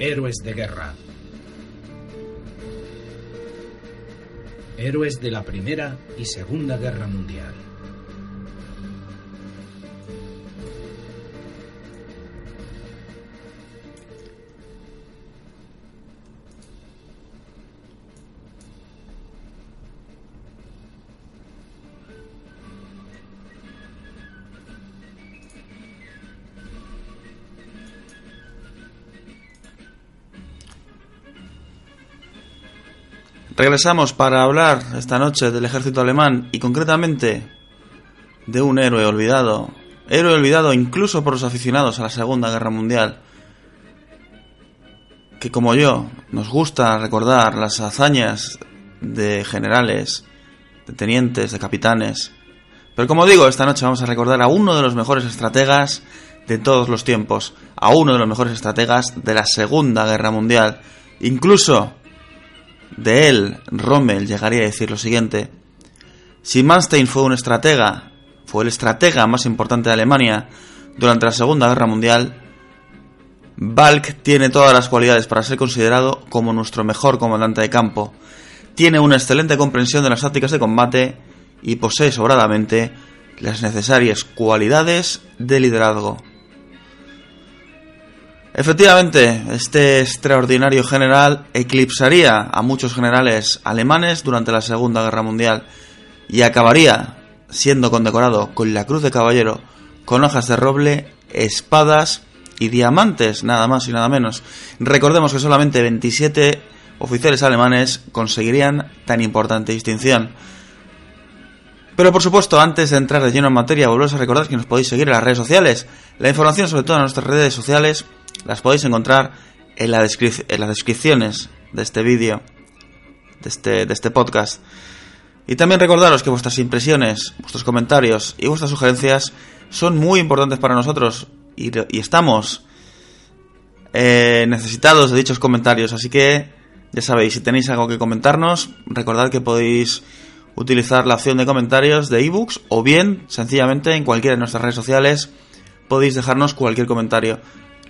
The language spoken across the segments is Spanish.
Héroes de guerra. Héroes de la Primera y Segunda Guerra Mundial. Regresamos para hablar esta noche del ejército alemán y concretamente de un héroe olvidado. Héroe olvidado incluso por los aficionados a la Segunda Guerra Mundial. Que como yo nos gusta recordar las hazañas de generales, de tenientes, de capitanes. Pero como digo, esta noche vamos a recordar a uno de los mejores estrategas de todos los tiempos. A uno de los mejores estrategas de la Segunda Guerra Mundial. Incluso de él, Rommel llegaría a decir lo siguiente. Si Manstein fue un estratega, fue el estratega más importante de Alemania durante la Segunda Guerra Mundial, Balk tiene todas las cualidades para ser considerado como nuestro mejor comandante de campo. Tiene una excelente comprensión de las tácticas de combate y posee sobradamente las necesarias cualidades de liderazgo. Efectivamente, este extraordinario general eclipsaría a muchos generales alemanes durante la Segunda Guerra Mundial y acabaría siendo condecorado con la Cruz de Caballero, con hojas de roble, espadas y diamantes, nada más y nada menos. Recordemos que solamente 27 oficiales alemanes conseguirían tan importante distinción. Pero por supuesto, antes de entrar de lleno en materia, volveros a recordar que nos podéis seguir en las redes sociales. La información sobre todo en nuestras redes sociales las podéis encontrar en, la en las descripciones de este vídeo, de este, de este podcast. Y también recordaros que vuestras impresiones, vuestros comentarios y vuestras sugerencias son muy importantes para nosotros y, estamos eh, necesitados de dichos comentarios. Así que ya sabéis, si tenéis algo que comentarnos, recordad que podéis utilizar la opción de comentarios de ebooks o bien sencillamente en cualquiera de nuestras redes sociales podéis dejarnos cualquier comentario.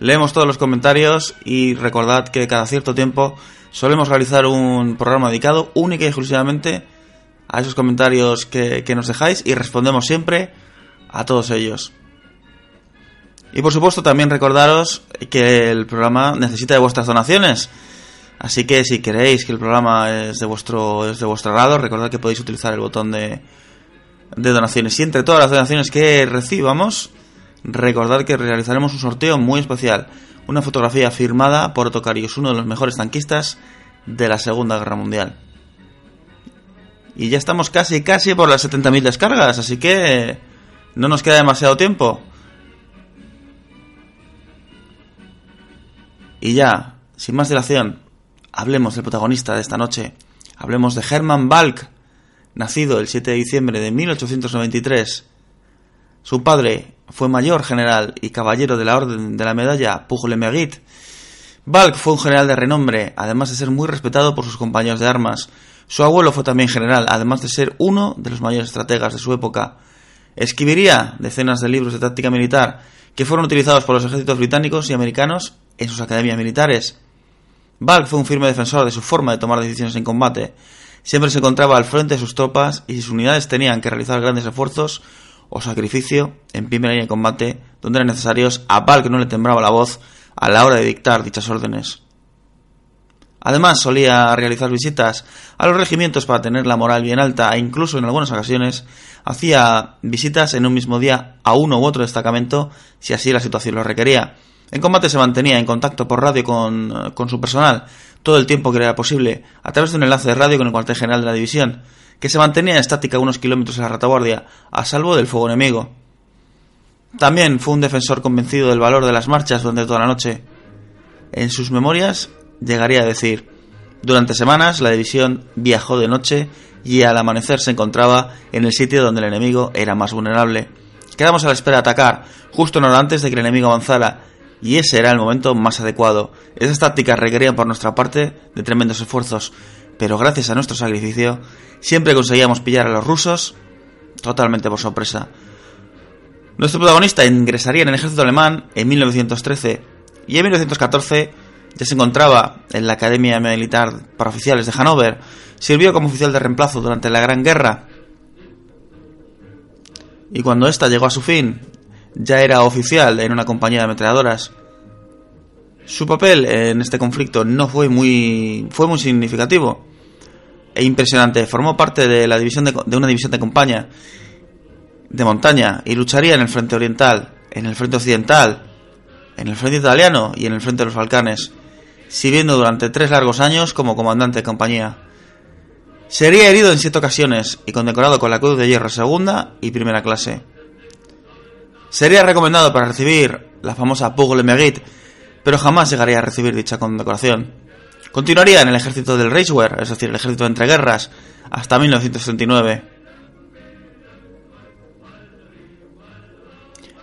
Leemos todos los comentarios y recordad que cada cierto tiempo solemos realizar un programa dedicado única y exclusivamente a esos comentarios que, nos dejáis y respondemos siempre a todos ellos. Y por supuesto también recordaros que el programa necesita de vuestras donaciones. Así que si queréis que el programa es de vuestro, es de vuestro agrado, recordad que podéis utilizar el botón de, de donaciones. Y entre todas las donaciones que recibamos, Recordad que realizaremos un sorteo muy especial, una fotografía firmada por Tocarios, uno de los mejores tanquistas de la Segunda Guerra Mundial. Y ya estamos casi, casi por las 70.000 descargas, así que no nos queda demasiado tiempo. Y ya, sin más dilación, hablemos del protagonista de esta noche. Hablemos de Hermann Balk, nacido el 7 de diciembre de 1893. Su padre, fue mayor general y caballero de la Orden de la Medalla Pour le Mérite. Balk fue un general de renombre, además de ser muy respetado por sus compañeros de armas. Su abuelo fue también general, además de ser uno de los mayores estrategas de su época. Escribiría decenas de libros de táctica militar que fueron utilizados por los ejércitos británicos y americanos en sus academias militares. Balk fue un firme defensor de su forma de tomar decisiones en combate. Siempre se encontraba al frente de sus tropas y sus unidades tenían que realizar grandes esfuerzos, o sacrificio en primera línea de combate donde eran necesarios a Val que no le temblaba la voz a la hora de dictar dichas órdenes. Además, solía realizar visitas a los regimientos para tener la moral bien alta e incluso en algunas ocasiones hacía visitas en un mismo día a uno u otro destacamento si así la situación lo requería. En combate se mantenía en contacto por radio con, con su personal todo el tiempo que era posible a través de un enlace de radio con el cuartel general de la división, que se mantenía estática unos kilómetros a la retaguardia, a salvo del fuego enemigo. También fue un defensor convencido del valor de las marchas durante toda la noche. En sus memorias llegaría a decir, durante semanas la división viajó de noche y al amanecer se encontraba en el sitio donde el enemigo era más vulnerable. Quedamos a la espera de atacar, justo una hora antes de que el enemigo avanzara, y ese era el momento más adecuado. Esas tácticas requerían por nuestra parte de tremendos esfuerzos, pero gracias a nuestro sacrificio siempre conseguíamos pillar a los rusos totalmente por sorpresa. Nuestro protagonista ingresaría en el ejército alemán en 1913 y en 1914 ya se encontraba en la Academia Militar para Oficiales de Hannover. Sirvió como oficial de reemplazo durante la Gran Guerra. Y cuando ésta llegó a su fin, ya era oficial en una compañía de ametralladoras. Su papel en este conflicto no fue muy, fue muy significativo e impresionante. Formó parte de, la división de, de una división de compañía de montaña y lucharía en el frente oriental, en el frente occidental, en el frente italiano y en el frente de los Balcanes, sirviendo durante tres largos años como comandante de compañía. Sería herido en siete ocasiones y condecorado con la Cruz de Hierro segunda y primera clase. Sería recomendado para recibir la famosa Pugle Mérite, pero jamás llegaría a recibir dicha condecoración. Continuaría en el ejército del Reichswehr, es decir, el ejército de entreguerras, hasta 1939.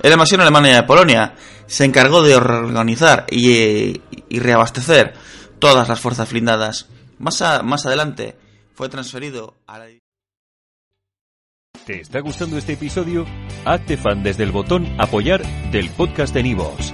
En la invasión alemana de Polonia se encargó de organizar y, y reabastecer todas las fuerzas blindadas. Más, a, más adelante fue transferido a la... ¿Te está gustando este episodio? Hazte fan desde el botón apoyar del podcast de Nivos.